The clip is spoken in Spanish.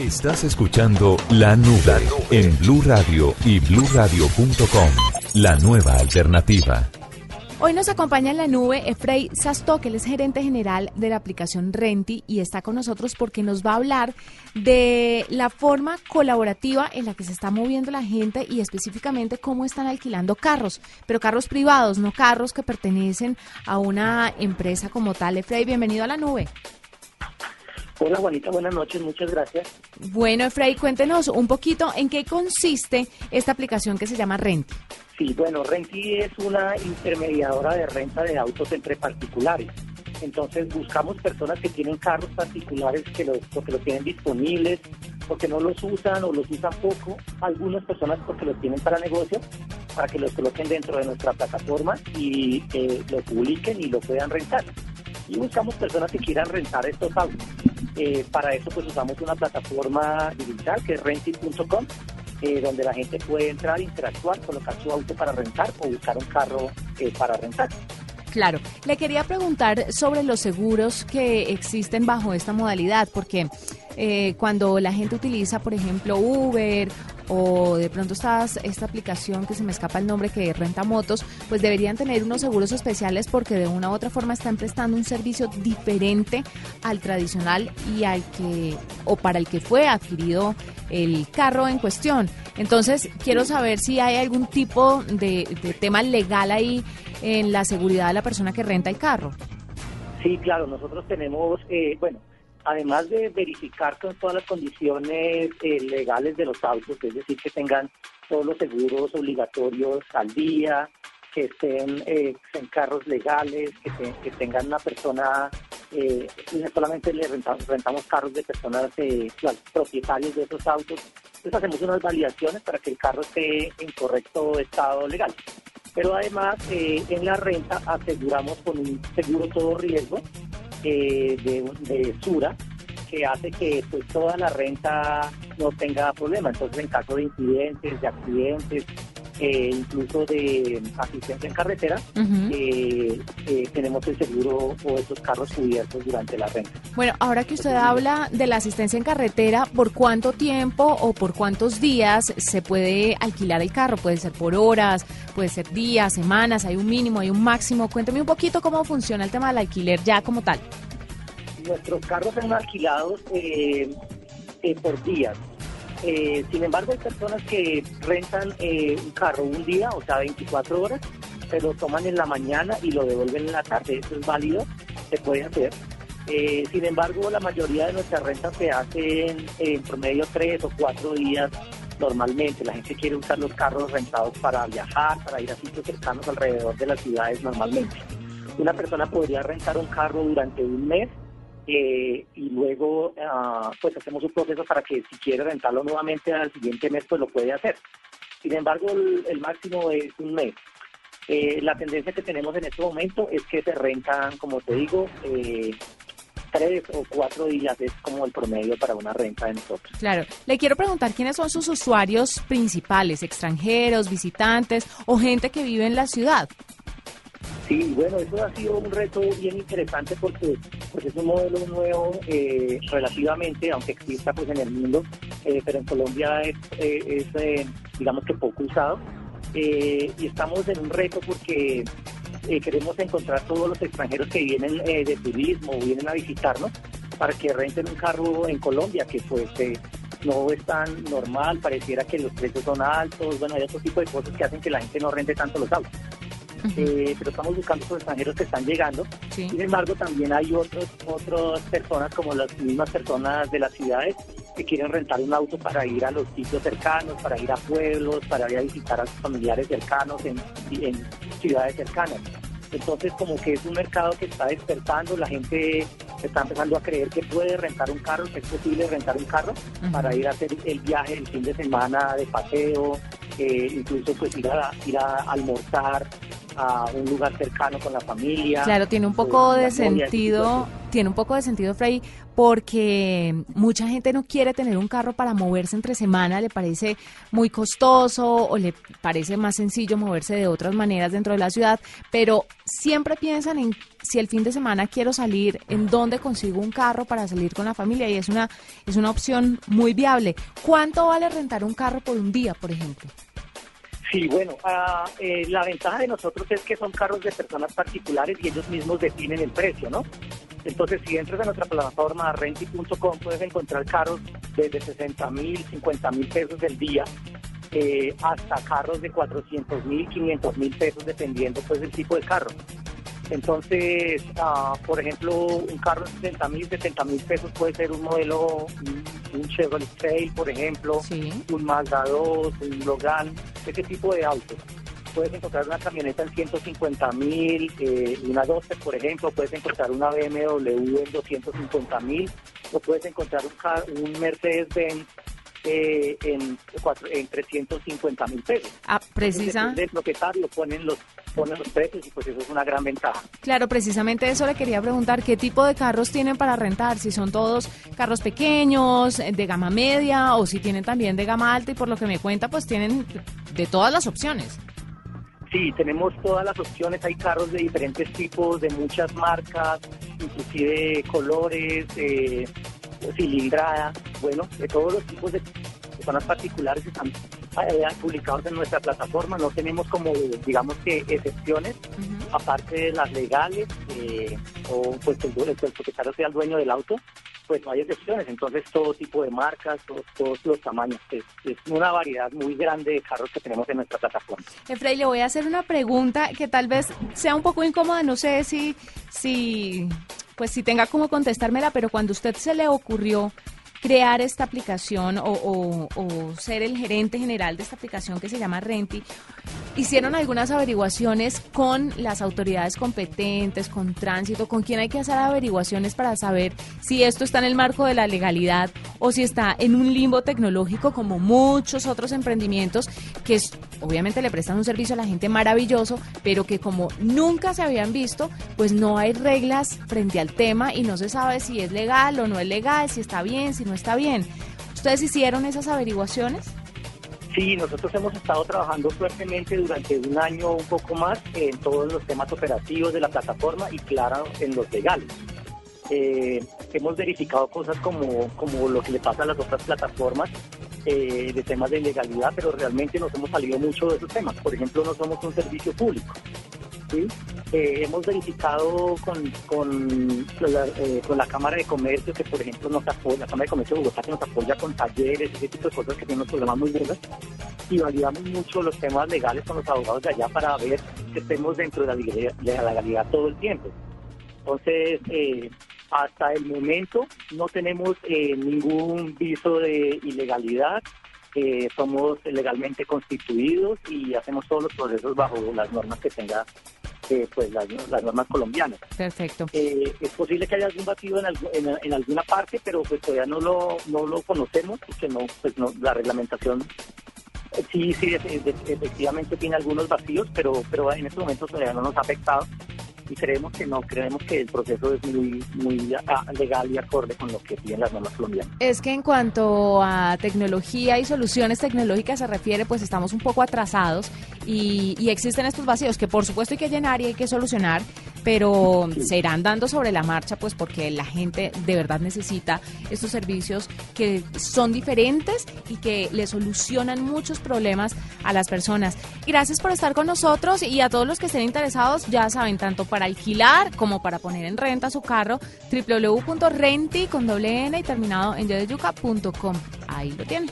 Estás escuchando La Nube en Blue Radio y bluradio.com. La nueva alternativa. Hoy nos acompaña en la nube Efrey Sasto, que él es gerente general de la aplicación Renti y está con nosotros porque nos va a hablar de la forma colaborativa en la que se está moviendo la gente y específicamente cómo están alquilando carros, pero carros privados, no carros que pertenecen a una empresa como tal. Efrey, bienvenido a la nube. Hola Juanita, buenas noches, muchas gracias. Bueno, Efraín, cuéntenos un poquito en qué consiste esta aplicación que se llama Renti. Sí, bueno, Renti es una intermediadora de renta de autos entre particulares. Entonces buscamos personas que tienen carros particulares que los, porque los tienen disponibles, porque no los usan o los usan poco. Algunas personas porque los tienen para negocio, para que los coloquen dentro de nuestra plataforma y eh, lo publiquen y lo puedan rentar. Y buscamos personas que quieran rentar estos autos. Eh, para eso pues usamos una plataforma digital que es renting.com, eh, donde la gente puede entrar, interactuar, colocar su auto para rentar o buscar un carro eh, para rentar. Claro, le quería preguntar sobre los seguros que existen bajo esta modalidad, porque cuando la gente utiliza, por ejemplo, Uber o de pronto esta, esta aplicación que se me escapa el nombre que renta motos, pues deberían tener unos seguros especiales porque de una u otra forma están prestando un servicio diferente al tradicional y al que o para el que fue adquirido el carro en cuestión. Entonces, quiero saber si hay algún tipo de, de tema legal ahí en la seguridad de la persona que renta el carro. Sí, claro, nosotros tenemos, eh, bueno, además de verificar con todas las condiciones eh, legales de los autos, es decir, que tengan todos los seguros obligatorios al día, que estén eh, en carros legales, que, tengan una persona, eh, no solamente le rentamos, rentamos carros de personas propietarios de esos autos, entonces hacemos unas validaciones para que el carro esté en correcto estado legal. Pero además en la renta aseguramos con un seguro todo riesgo eh, de, Sura que hace que pues toda la renta no tenga problema. Entonces, en caso de incidentes, de accidentes, eh, incluso de asistencia en carretera, eh, eh, tenemos el seguro o esos carros cubiertos durante la renta. Bueno, ahora que usted habla de la asistencia en carretera, ¿por cuánto tiempo o por cuántos días se puede alquilar el carro? Puede ser por horas, puede ser días, semanas, hay un mínimo, hay un máximo. Cuénteme un poquito cómo funciona el tema del alquiler ya como tal. Nuestros carros son alquilados por días. Eh, sin embargo, hay personas que rentan eh, un carro un día, o sea, 24 horas, se lo toman en la mañana y lo devuelven en la tarde. Eso es válido, se puede hacer. Eh, sin embargo, la mayoría de nuestras rentas se hacen en promedio tres o cuatro días normalmente. La gente quiere usar los carros rentados para viajar, para ir a sitios cercanos alrededor de las ciudades normalmente. Una persona podría rentar un carro durante un mes eh, y luego ah, pues hacemos un proceso para que si quiere rentarlo nuevamente al siguiente mes pues lo puede hacer. Sin embargo, el, máximo es un mes. Eh, la tendencia que tenemos en este momento es que se rentan, como te digo, eh, tres o cuatro días es como el promedio para una renta de nosotros. Claro. Le quiero preguntar quiénes son sus usuarios principales, extranjeros, visitantes o gente que vive en la ciudad. Sí, bueno, eso ha sido un reto bien interesante porque pues, es un modelo nuevo eh, relativamente, aunque exista pues en el mundo, eh, pero en Colombia es, eh, digamos que poco usado. y estamos en un reto porque queremos encontrar todos los extranjeros que vienen de turismo vienen a visitarnos para que renten un carro en Colombia, que pues no es tan normal, pareciera que los precios son altos, bueno, hay otro tipo de cosas que hacen que la gente no rente tanto los autos. Eh, pero estamos buscando los extranjeros que están llegando. Sin embargo, también hay otros, otras personas, como las mismas personas de las ciudades, que quieren rentar un auto para ir a los sitios cercanos, para ir a pueblos, para ir a visitar a sus familiares cercanos en, ciudades cercanas. Entonces, como que es un mercado que está despertando, la gente está empezando a creer que puede rentar un carro, que es posible rentar un carro para ir a hacer el viaje el fin de semana de paseo, eh, incluso pues ir a, ir a almorzar a un lugar cercano con la familia. Claro, tiene un poco de sentido, tiene un poco de sentido, Frey, porque mucha gente no quiere tener un carro para moverse entre semana, le parece muy costoso o le parece más sencillo moverse de otras maneras dentro de la ciudad, pero siempre piensan en si el fin de semana quiero salir, en dónde consigo un carro para salir con la familia y es una es una opción muy viable. ¿Cuánto vale rentar un carro por un día, por ejemplo? Sí, bueno, eh, la ventaja de nosotros es que son carros de personas particulares y ellos mismos definen el precio, ¿no? Entonces, si entras a nuestra plataforma renti.com, puedes encontrar carros desde 60 mil, 50 mil pesos del día, eh, hasta carros de 400 mil, 500 mil pesos, dependiendo pues del tipo de carro. Entonces, ah, por ejemplo, un carro de 60 mil, 70 mil pesos puede ser un modelo, un Chevrolet Trail, por ejemplo, un Mazda 2, un Logan, ese tipo de autos. Puedes encontrar una camioneta en 150 mil, eh, una 12, por ejemplo, puedes encontrar una BMW en 250 mil, o puedes encontrar un, un Mercedes-Benz eh, en, en 350 mil pesos. Ah, precisa. El propietario ponen los ponen los precios y pues eso es una gran ventaja. Claro, precisamente eso le quería preguntar, ¿qué tipo de carros tienen para rentar? Si son todos carros pequeños, de gama media o si tienen también de gama alta y por lo que me cuenta pues tienen de todas las opciones. Sí, tenemos todas las opciones, hay carros de diferentes tipos, de muchas marcas, inclusive colores, eh, cilindrada, bueno, de todos los tipos de personas particulares están eh, publicados en nuestra plataforma. No tenemos como, digamos que, excepciones, aparte de las legales, eh, o pues el, el, propietario sea el dueño del auto, pues no hay excepciones. Entonces, todo tipo de marcas, todos, los tamaños. Es, una variedad muy grande de carros que tenemos en nuestra plataforma. Efraín, le voy a hacer una pregunta que tal vez sea un poco incómoda. No sé si, si pues si tenga como contestármela, pero cuando usted se le ocurrió crear esta aplicación o, ser el gerente general de esta aplicación que se llama Renti, hicieron algunas averiguaciones con las autoridades competentes, con tránsito, con quién hay que hacer averiguaciones para saber si esto está en el marco de la legalidad o si está en un limbo tecnológico como muchos otros emprendimientos que obviamente le prestan un servicio a la gente maravilloso, pero que como nunca se habían visto, pues no hay reglas frente al tema y no se sabe si es legal o no es legal, si está bien, si no está bien. ¿Ustedes hicieron esas averiguaciones? Sí, nosotros hemos estado trabajando fuertemente durante un año o un poco más en todos los temas operativos de la plataforma y claro, en los legales. Eh, hemos verificado cosas como, como lo que le pasa a las otras plataformas eh, de temas de legalidad, pero realmente nos hemos salido mucho de esos temas. Por ejemplo, no somos un servicio público. ¿sí? Eh, hemos verificado con, con, la, eh, con la Cámara de Comercio, que por ejemplo nos apoya, la Cámara de Comercio de Bogotá que nos apoya con talleres, ese tipo de cosas que tienen problemas muy buenos, y validamos mucho los temas legales con los abogados de allá para ver que estemos dentro de la legalidad, todo el tiempo. Entonces, eh, hasta el momento no tenemos ningún viso de ilegalidad, somos legalmente constituidos y hacemos todos los procesos bajo las normas que tenga pues las, normas colombianas. Perfecto. Eh, es posible que haya algún vacío en, en, alguna parte, pero pues todavía no lo, no lo conocemos, porque no, pues no, la reglamentación eh, sí, sí, efectivamente tiene algunos vacíos, pero, pero en este momento todavía no nos ha afectado y creemos que no, creemos que el proceso es muy, muy legal y acorde con lo que piden las normas colombianas. Es que en cuanto a tecnología y soluciones tecnológicas se refiere, pues estamos un poco atrasados y, y existen estos vacíos que por supuesto hay que llenar y hay que solucionar, pero se irán dando sobre la marcha, pues porque la gente de verdad necesita estos servicios que son diferentes y que le solucionan muchos problemas a las personas. Gracias por estar con nosotros y a todos los que estén interesados, ya saben, tanto para alquilar como para poner en renta su carro, www.renti con doble n y terminado en yodeyuca.com. Ahí lo tienen.